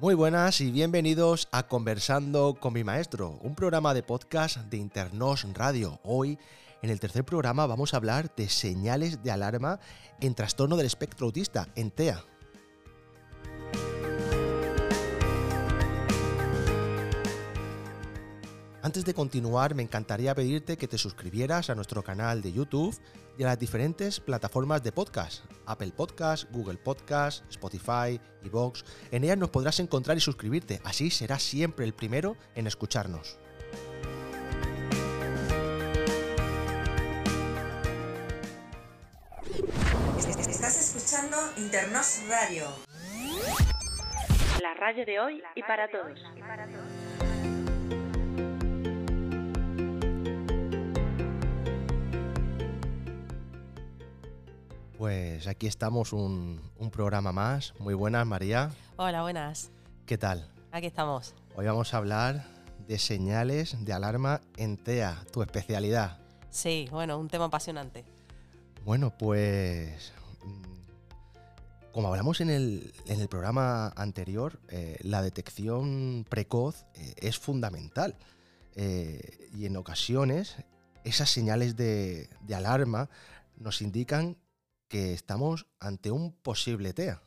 Muy buenas y bienvenidos a Conversando con mi maestro, un programa de podcast de Internos Radio. Hoy, en el tercer programa, vamos a hablar de señales de alarma en trastorno del espectro autista, en TEA. Antes de continuar, me encantaría pedirte que te suscribieras a nuestro canal de YouTube y a las diferentes plataformas de podcast, Apple Podcast, Google Podcast, Spotify, Evox. En ellas nos podrás encontrar y suscribirte, así serás siempre el primero en escucharnos. Estás escuchando Internos Radio. La radio de hoy y para todos. Pues aquí estamos, un, un programa más. Muy buenas, María. Hola, buenas. ¿Qué tal? Aquí estamos. Hoy vamos a hablar de señales de alarma en TEA, tu especialidad. Sí, bueno, un tema apasionante. Bueno, pues mm, como hablamos en el, en el programa anterior, eh, la detección precoz eh, es fundamental. Eh, y en ocasiones esas señales de, de alarma nos indican que estamos ante un posible TEA.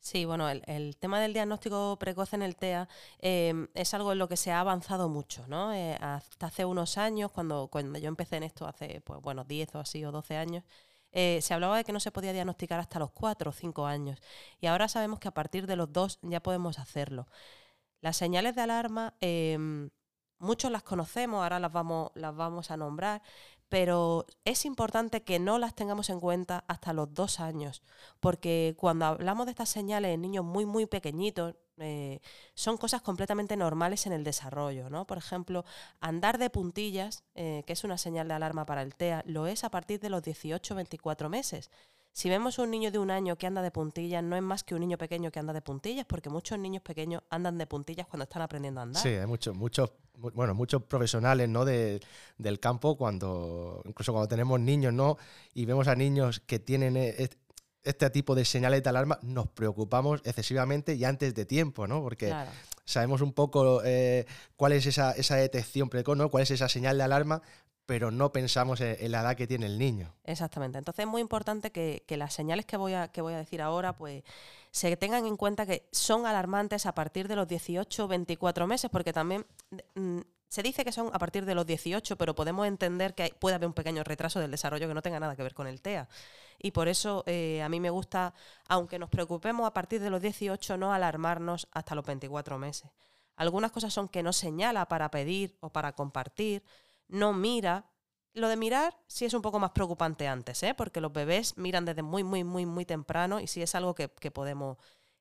Sí, bueno, el, tema del diagnóstico precoz en el TEA eh, es algo en lo que se ha avanzado mucho, ¿no? Eh, hasta hace unos años, cuando, cuando yo empecé en esto, hace, pues bueno, 10 o así o 12 años, eh, se hablaba de que no se podía diagnosticar hasta los 4 o 5 años. Y ahora sabemos que a partir de los 2 ya podemos hacerlo. Las señales de alarma, eh, muchos las conocemos, ahora las vamos, las vamos a nombrar, pero es importante que no las tengamos en cuenta hasta los dos años, porque cuando hablamos de estas señales en niños muy, muy pequeñitos, eh, son cosas completamente normales en el desarrollo, ¿no? Por ejemplo, andar de puntillas, eh, que es una señal de alarma para el TEA, lo es a partir de los 18-24 meses. Si vemos un niño de un año que anda de puntillas, no es más que un niño pequeño que anda de puntillas, porque muchos niños pequeños andan de puntillas cuando están aprendiendo a andar. Sí, hay muchos, muchos, bueno, muchos profesionales ¿no? de, del campo, cuando, incluso cuando tenemos niños, ¿no? Y vemos a niños que tienen este tipo de señales de alarma, nos preocupamos excesivamente y antes de tiempo, ¿no? Porque Claro. sabemos un poco eh, cuál es esa, esa detección precoz, ¿no? Cuál es esa señal de alarma, pero no pensamos en, en la edad que tiene el niño. Exactamente. Entonces es muy importante que, que las señales que voy, a, que voy a decir ahora, pues se tengan en cuenta que son alarmantes a partir de los 18 24 meses, porque también mm, se dice que son a partir de los 18, pero podemos entender que hay- puede haber un pequeño retraso del desarrollo que no tenga nada que ver con el TEA. Y por eso eh, a mí me gusta, aunque nos preocupemos a partir de los 18, no alarmarnos hasta los 24 meses. Algunas cosas son que no señala para pedir o para compartir, no mira. Lo de mirar sí es un poco más preocupante antes, ¿eh? porque los bebés miran desde muy, muy, muy, muy temprano y sí es algo que, que podemos,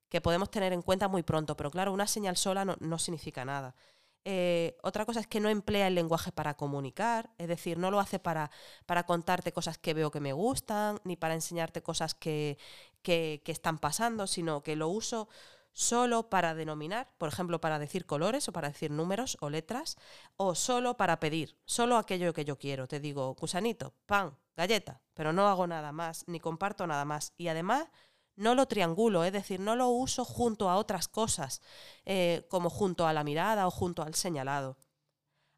que podemos tener en cuenta muy pronto. Pero claro, una señal sola no, no significa nada. Eh, otra cosa es que no emplea el lenguaje para comunicar, es decir, no lo hace para, para contarte cosas que veo que me gustan, ni para enseñarte cosas que, que, que están pasando, sino que lo uso solo para denominar, por ejemplo, para decir colores o para decir números o letras, o solo para pedir, solo aquello que yo quiero. Te digo, gusanito, pan, galleta, pero no hago nada más, ni comparto nada más. Y además no lo triangulo, es decir, no lo uso junto a otras cosas, eh, como junto a la mirada o junto al señalado.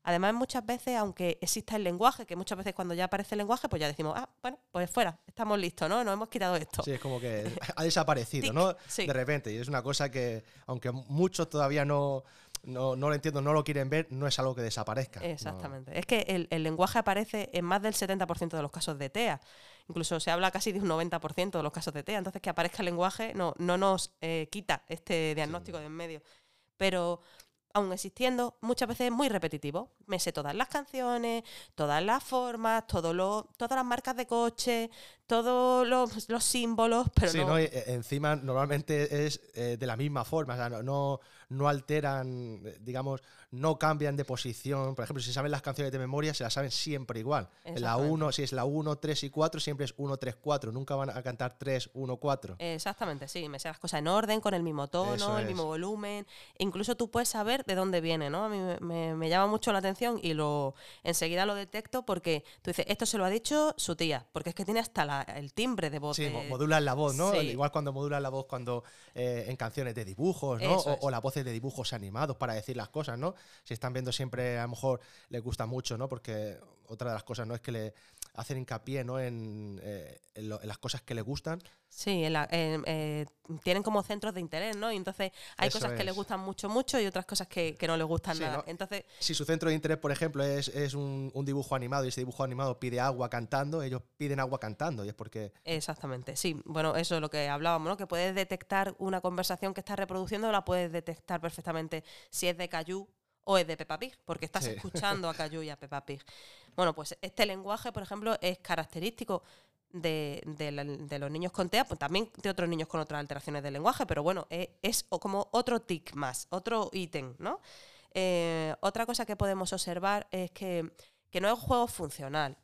Además, muchas veces, aunque exista el lenguaje, que muchas veces cuando ya aparece el lenguaje, pues ya decimos, ah, bueno, pues fuera, estamos listos, ¿no? Nos hemos quitado esto. Sí, es como que ha desaparecido, Tic, ¿no? sí. De repente. Y es una cosa que, aunque muchos todavía no, no, no lo entiendo, no lo quieren ver, no es algo que desaparezca. ¿no? Exactamente. Es que el, el lenguaje aparece en más del 70% de los casos de TEA. Incluso se habla casi de un 90% de los casos de TEA. Entonces, que aparezca el lenguaje no, no nos eh, quita este diagnóstico de en medio. Pero aún existiendo, muchas veces es muy repetitivo. Me sé todas las canciones, todas las formas, todo lo, todas las marcas de coche, todos los, los símbolos, pero sí, no, ¿no? Y, eh, encima normalmente es eh, de la misma forma, o sea, no, no, no alteran, eh, digamos, no cambian de posición. Por ejemplo, si saben las canciones de memoria, se las saben siempre igual. La 1, si es la 1, 3 y 4, siempre es 1, 3, 4. Nunca van a cantar 3, 1, 4. Exactamente, sí. Me sé las cosas en orden, con el mismo tono, Eso el es. mismo volumen. Incluso tú puedes saber de dónde viene, ¿no? A mí me, me- me llama mucho la atención y lo enseguida lo detecto porque tú dices, esto se lo ha dicho su tía, porque es que tiene hasta la- el timbre de voz. Sí, de- mo- modulan la voz, ¿no? Sí. Igual cuando modulan la voz cuando eh, en canciones de dibujos, ¿no? O, o las voces de dibujos animados para decir las cosas, ¿no? Si están viendo siempre, a lo mejor les gusta mucho, ¿no? Porque otra de las cosas, ¿no? Es que le hacen hincapié, ¿no? En, eh, en lo- en las cosas que les gustan. Sí, en la- en- eh, tienen como centros de interés, ¿no? Y entonces hay Eso cosas que les es. gustan mucho, mucho y otras cosas que, que no les gustan Sí, nada. ¿no? Entonces, Si su centro de interés, por ejemplo, es, es un, un dibujo animado y ese dibujo animado pide agua cantando, ellos piden agua cantando y es porque... Exactamente, sí. Bueno, eso es lo que hablábamos, ¿no? Que puedes detectar una conversación que estás reproduciendo, la puedes detectar perfectamente si es de Cayu o es de Peppa Pig, porque estás Sí. escuchando a Cayu y a Peppa Pig. Bueno, pues este lenguaje, por ejemplo, es característico de, de la- de los niños con TEA, pues también de otros niños con otras alteraciones del lenguaje, pero bueno, es, es como otro tic más, otro ítem, ¿no? Eh, otra cosa que podemos observar es que, que no es un juego funcional.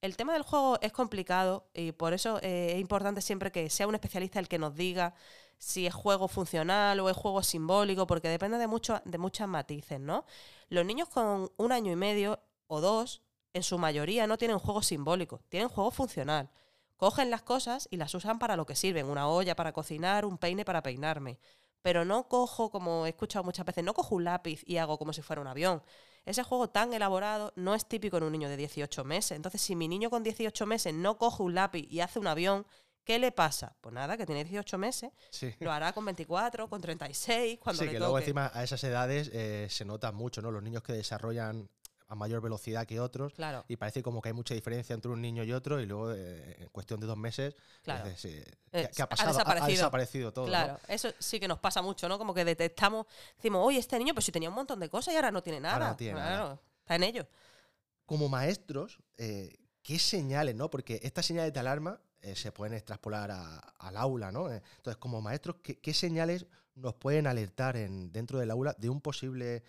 El tema del juego es complicado y por eso eh, es importante siempre que sea un especialista el que nos diga si es juego funcional o es juego simbólico, porque depende de, mucho, de muchas matices, ¿no? Los niños con un año y medio o dos, en su mayoría no tienen juego simbólico, tienen juego funcional. Cogen las cosas y las usan para lo que sirven, una olla para cocinar, un peine para peinarme. Pero no cojo, como he escuchado muchas veces, no cojo un lápiz y hago como si fuera un avión. Ese juego tan elaborado no es típico en un niño de 18 meses. Entonces, si mi niño con 18 meses no coge un lápiz y hace un avión, ¿qué le pasa? Pues nada, que tiene 18 meses, Sí. lo hará con 24, con 36, cuando sí, le que toque. luego encima a esas edades eh, se nota mucho, ¿no? Los niños que desarrollan a mayor velocidad que otros Claro, y parece como que hay mucha diferencia entre un niño y otro y luego eh, en cuestión de dos meses claro. Eh, ¿qué, qué ha ha pasado? Ha- Ha, desaparecido. todo. ¿no? Claro, eso sí que nos pasa mucho, ¿no? Como que detectamos, decimos, oye, este niño, pues si tenía un montón de cosas y ahora no tiene nada. Ahora no tiene nada. claro, está en ello. Como maestros, eh, ¿qué señales, no? Porque estas señales de alarma eh, se pueden extrapolar a- al aula, ¿no? Eh, Entonces, como maestros, ¿qué, qué señales nos pueden alertar en, dentro del aula de un posible,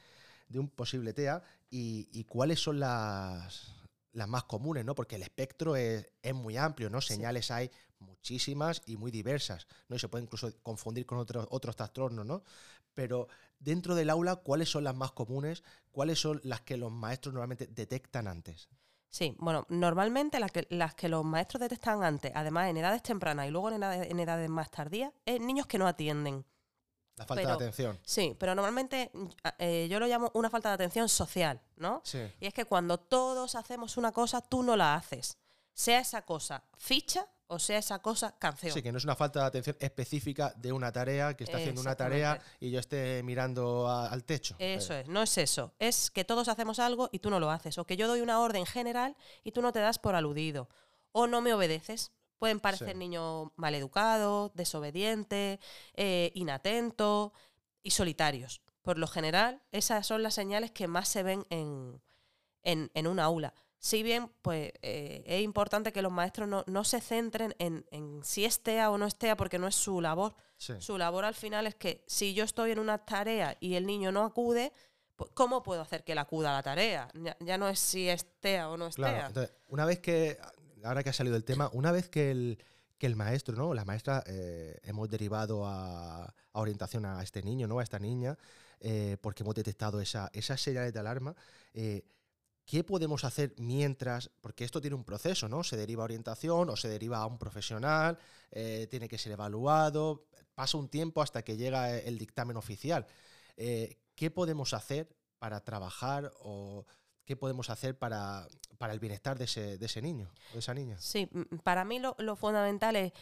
de un posible TEA y, y cuáles son las, las más comunes, ¿no? Porque el espectro es, es muy amplio, ¿no? Sí. Señales hay muchísimas y muy diversas, ¿no? Y se puede incluso confundir con otros, otros trastornos, ¿no? Pero dentro del aula, ¿cuáles son las más comunes? ¿Cuáles son las que los maestros normalmente detectan antes? Sí, bueno, normalmente las que, las que los maestros detectan antes, además en edades tempranas y luego en edades, en edades más tardías, es niños que no atienden. La falta Pero- de atención. Sí, pero normalmente eh, yo lo llamo una falta de atención social, ¿no? Sí. Y es que cuando todos hacemos una cosa, tú no la haces. Sea esa cosa ficha o sea esa cosa canción. Sí, que no es una falta de atención específica de una tarea, que está haciendo una tarea y yo esté mirando a- al techo. Eso Eh, es, no es eso. Es que todos hacemos algo y tú no lo haces. O que yo doy una orden general y tú no te das por aludido. O no me obedeces. Pueden parecer Sí. niños maleducados, desobedientes, eh, inatentos y solitarios. Por lo general, esas son las señales que más se ven en, en, en un aula. Si bien, pues eh, es importante que los maestros no, no se centren en, en si es TEA o no es TEA, porque no es su labor. sí. Su labor al final es que si yo estoy en una tarea y el niño no acude, pues, ¿cómo puedo hacer que él acuda a la tarea? Ya, ya no es si es TEA o no es Claro, TEA. entonces, una vez que, ahora que ha salido el tema, una vez que el, que el maestro, ¿no? La maestra, eh, hemos derivado a, a orientación a este niño, ¿no? A esta niña, eh, porque hemos detectado esa, esas señales de alarma. Eh, ¿Qué podemos hacer mientras? Porque esto tiene un proceso, ¿no? Se deriva a orientación o se deriva a un profesional, eh, tiene que ser evaluado, pasa un tiempo hasta que llega el dictamen oficial. Eh, ¿Qué podemos hacer para trabajar o qué podemos hacer para, para el bienestar de ese, de ese niño o de esa niña? Sí, para mí lo, lo fundamental es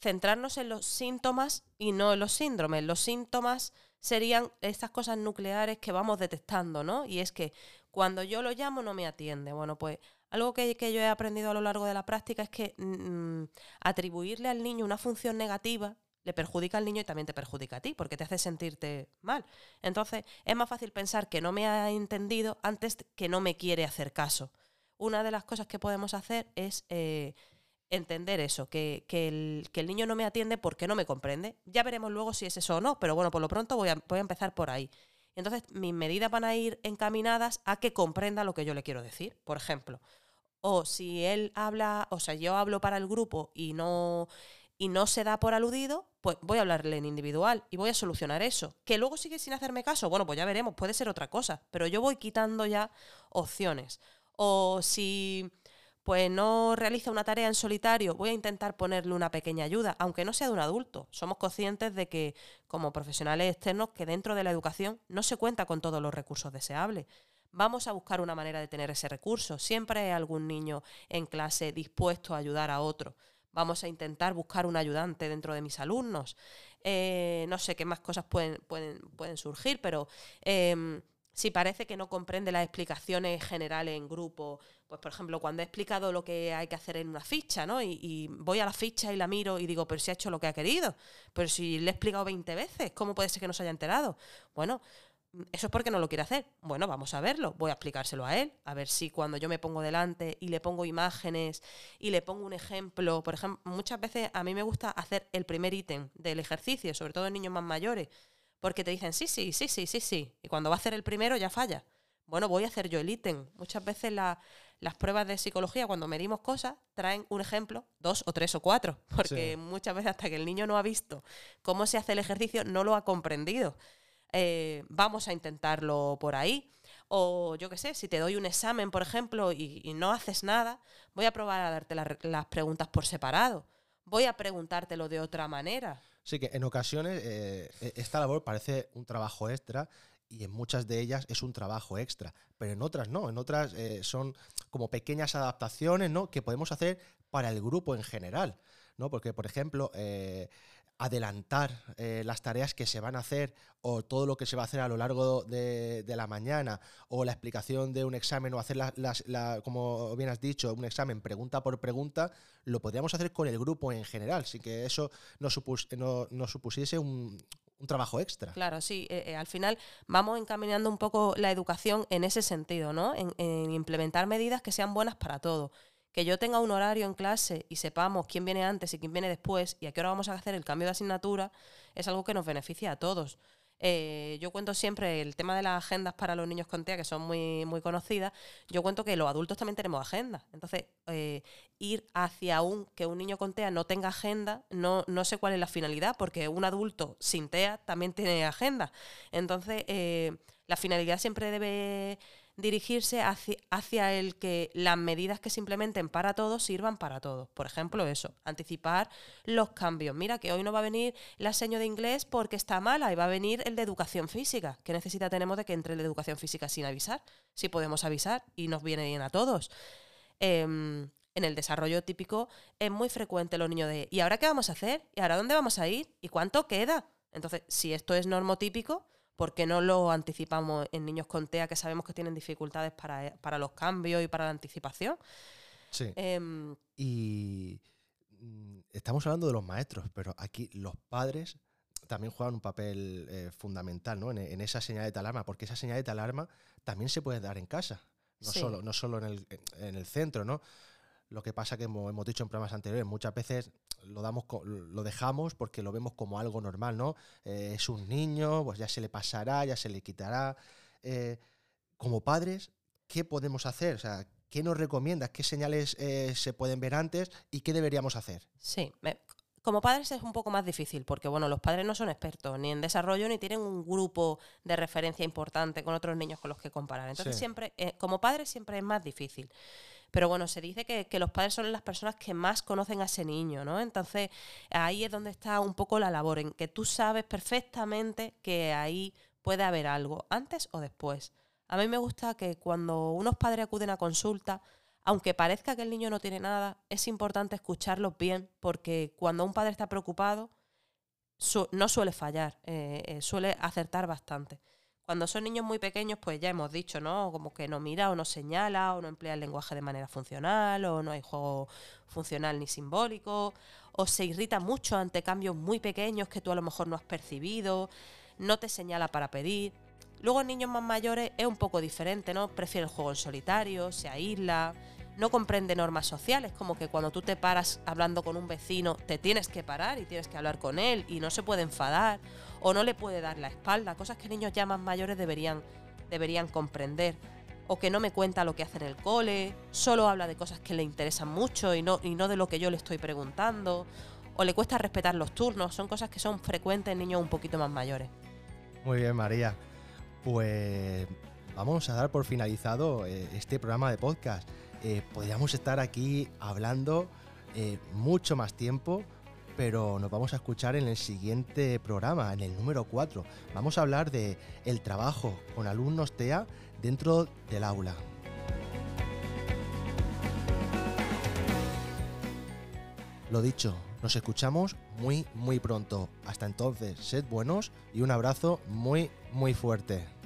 centrarnos en los síntomas y no en los síndromes. Los síntomas serían estas cosas nucleares que vamos detectando, ¿no? Y es que cuando yo lo llamo no me atiende. Bueno, pues algo que, que yo he aprendido a lo largo de la práctica es que mm, atribuirle al niño una función negativa le perjudica al niño y también te perjudica a ti, porque te hace sentirte mal. Entonces, es más fácil pensar que no me ha entendido antes que no me quiere hacer caso. Una de las cosas que podemos hacer es eh, entender eso, que, que el, que el niño no me atiende porque no me comprende. Ya veremos luego si es eso o no, pero bueno, por lo pronto voy a, voy a empezar por ahí. Entonces, mis medidas van a ir encaminadas a que comprenda lo que yo le quiero decir, por ejemplo. O si él habla, o sea, yo hablo para el grupo y no, y no se da por aludido, pues voy a hablarle en individual y voy a solucionar eso. Que luego sigue sin hacerme caso, bueno, pues ya veremos, puede ser otra cosa, pero yo voy quitando ya opciones. O si pues no realiza una tarea en solitario, voy a intentar ponerle una pequeña ayuda, aunque no sea de un adulto. Somos conscientes de que, como profesionales externos, que dentro de la educación no se cuenta con todos los recursos deseables. Vamos a buscar una manera de tener ese recurso. Siempre hay algún niño en clase dispuesto a ayudar a otro. Vamos a intentar buscar un ayudante dentro de mis alumnos. Eh, no sé qué más cosas pueden, pueden, pueden surgir, pero em, si parece que no comprende las explicaciones generales en grupo, pues por ejemplo, cuando he explicado lo que hay que hacer en una ficha, ¿no? Y, voy a la ficha y la miro y digo, pero si ha hecho lo que ha querido, pero si le he explicado 20 veces, ¿cómo puede ser que no se haya enterado? Bueno, eso es porque no lo quiere hacer. Bueno, vamos a verlo, voy a explicárselo a él, a ver si cuando yo me pongo delante y le pongo imágenes y le pongo un ejemplo, por ejemplo, muchas veces a mí me gusta hacer el primer ítem del ejercicio, sobre todo en niños más mayores, porque te dicen, sí, sí, sí, sí, sí, sí, y cuando va a hacer el primero ya falla. Bueno, voy a hacer yo el ítem. Muchas veces la, las pruebas de psicología, cuando medimos cosas, traen un ejemplo, dos o tres o cuatro, porque muchas veces hasta que el niño no ha visto cómo se hace el ejercicio, no lo ha comprendido. Eh, vamos a intentarlo por ahí. O yo qué sé, si te doy un examen, por ejemplo, y, no haces nada, voy a probar a darte las preguntas por separado. Voy a preguntártelo de otra manera. Sí, que en ocasiones eh, e-, esta labor parece un trabajo extra y en muchas de ellas es un trabajo extra, pero en otras no, en otras eh, son como pequeñas adaptaciones ¿no? que podemos hacer para el grupo en general, ¿no? porque por ejemplo eh, adelantar eh, las tareas que se van a hacer o todo lo que se va a hacer a lo largo de, la mañana o la explicación de un examen o hacer, la, como bien has dicho, un examen pregunta por pregunta, lo podríamos hacer con el grupo en general, sin que eso no, no supusiese un, un trabajo extra. Claro, sí. Eh, eh, al final vamos encaminando un poco la educación en ese sentido, ¿no? En, en, implementar medidas que sean buenas para todos. Que yo tenga un horario en clase y sepamos quién viene antes y quién viene después y a qué hora vamos a hacer el cambio de asignatura es algo que nos beneficia a todos. Eh, yo cuento siempre el tema de las agendas para los niños con TEA, que son muy, muy conocidas. Yo cuento que los adultos también tenemos agendas. Entonces, eh, ir hacia un que un niño con TEA no tenga agenda, no, no sé cuál es la finalidad, porque un adulto sin TEA también tiene agenda. Entonces, eh, la finalidad siempre debe dirigirse hacia, el que las medidas que se implementen para todos sirvan para todos. Por ejemplo, eso, anticipar los cambios. Mira que hoy no va a venir la seño de inglés porque está mala y va a venir el de educación física. ¿Qué necesita tenemos de que entre el de educación física sin avisar? Si podemos avisar y nos viene bien a todos. Em, en el desarrollo típico es muy frecuente los niños de ¿y ahora qué vamos a hacer? ¿Y ahora dónde vamos a ir? ¿Y cuánto queda? Entonces, si esto es normotípico, ¿por qué no lo anticipamos en niños con TEA que sabemos que tienen dificultades para, los cambios y para la anticipación? Sí. Em, y mm, estamos hablando de los maestros, pero aquí los padres también juegan un papel eh, fundamental ¿no? en, esa señal de alarma, porque esa señal de alarma también se puede dar en casa, no solo, no solo en, el, en el centro, ¿no? Lo que pasa que como hemos dicho en programas anteriores, muchas veces lo damos lo dejamos porque lo vemos como algo normal, ¿no? Eh, es un niño, pues ya se le pasará, ya se le quitará. Eh, como padres, ¿qué podemos hacer? O sea, ¿qué nos recomiendas? ¿Qué señales eh, se pueden ver antes y qué deberíamos hacer? Sí, como padres es un poco más difícil porque, bueno, los padres no son expertos ni en desarrollo ni tienen un grupo de referencia importante con otros niños con los que comparar. Entonces, siempre, como padres siempre es más difícil. Pero bueno, se dice que, los padres son las personas que más conocen a ese niño, ¿no? Entonces ahí es donde está un poco la labor, en que tú sabes perfectamente que ahí puede haber algo, antes o después. A mí me gusta que cuando unos padres acuden a consulta, aunque parezca que el niño no tiene nada, es importante escucharlos bien, porque cuando un padre está preocupado, no suele fallar, eh, eh, suele acertar bastante. Cuando son niños muy pequeños, pues ya hemos dicho, ¿no? Como que no mira o no señala o no emplea el lenguaje de manera funcional o no hay juego funcional ni simbólico o se irrita mucho ante cambios muy pequeños que tú a lo mejor no has percibido, no te señala para pedir. Luego en niños más mayores es un poco diferente, ¿no? Prefiere el juego en solitario, se aísla, no comprende normas sociales, como que cuando tú te paras hablando con un vecino, te tienes que parar y tienes que hablar con él y no se puede enfadar o no le puede dar la espalda, cosas que niños ya más mayores deberían, deberían comprender. O que no me cuenta lo que hace en el cole, solo habla de cosas que le interesan mucho y no, y no de lo que yo le estoy preguntando. O le cuesta respetar los turnos, son cosas que son frecuentes en niños un poquito más mayores. Muy bien, María. Pues vamos a dar por finalizado eh, este programa de podcast. Eh, podríamos estar aquí hablando eh, mucho más tiempo, pero nos vamos a escuchar en el siguiente programa, en el número 4. Vamos a hablar de el trabajo con alumnos TEA dentro del aula. Lo dicho, nos escuchamos muy muy pronto. Hasta entonces, sed buenos y un abrazo muy muy fuerte.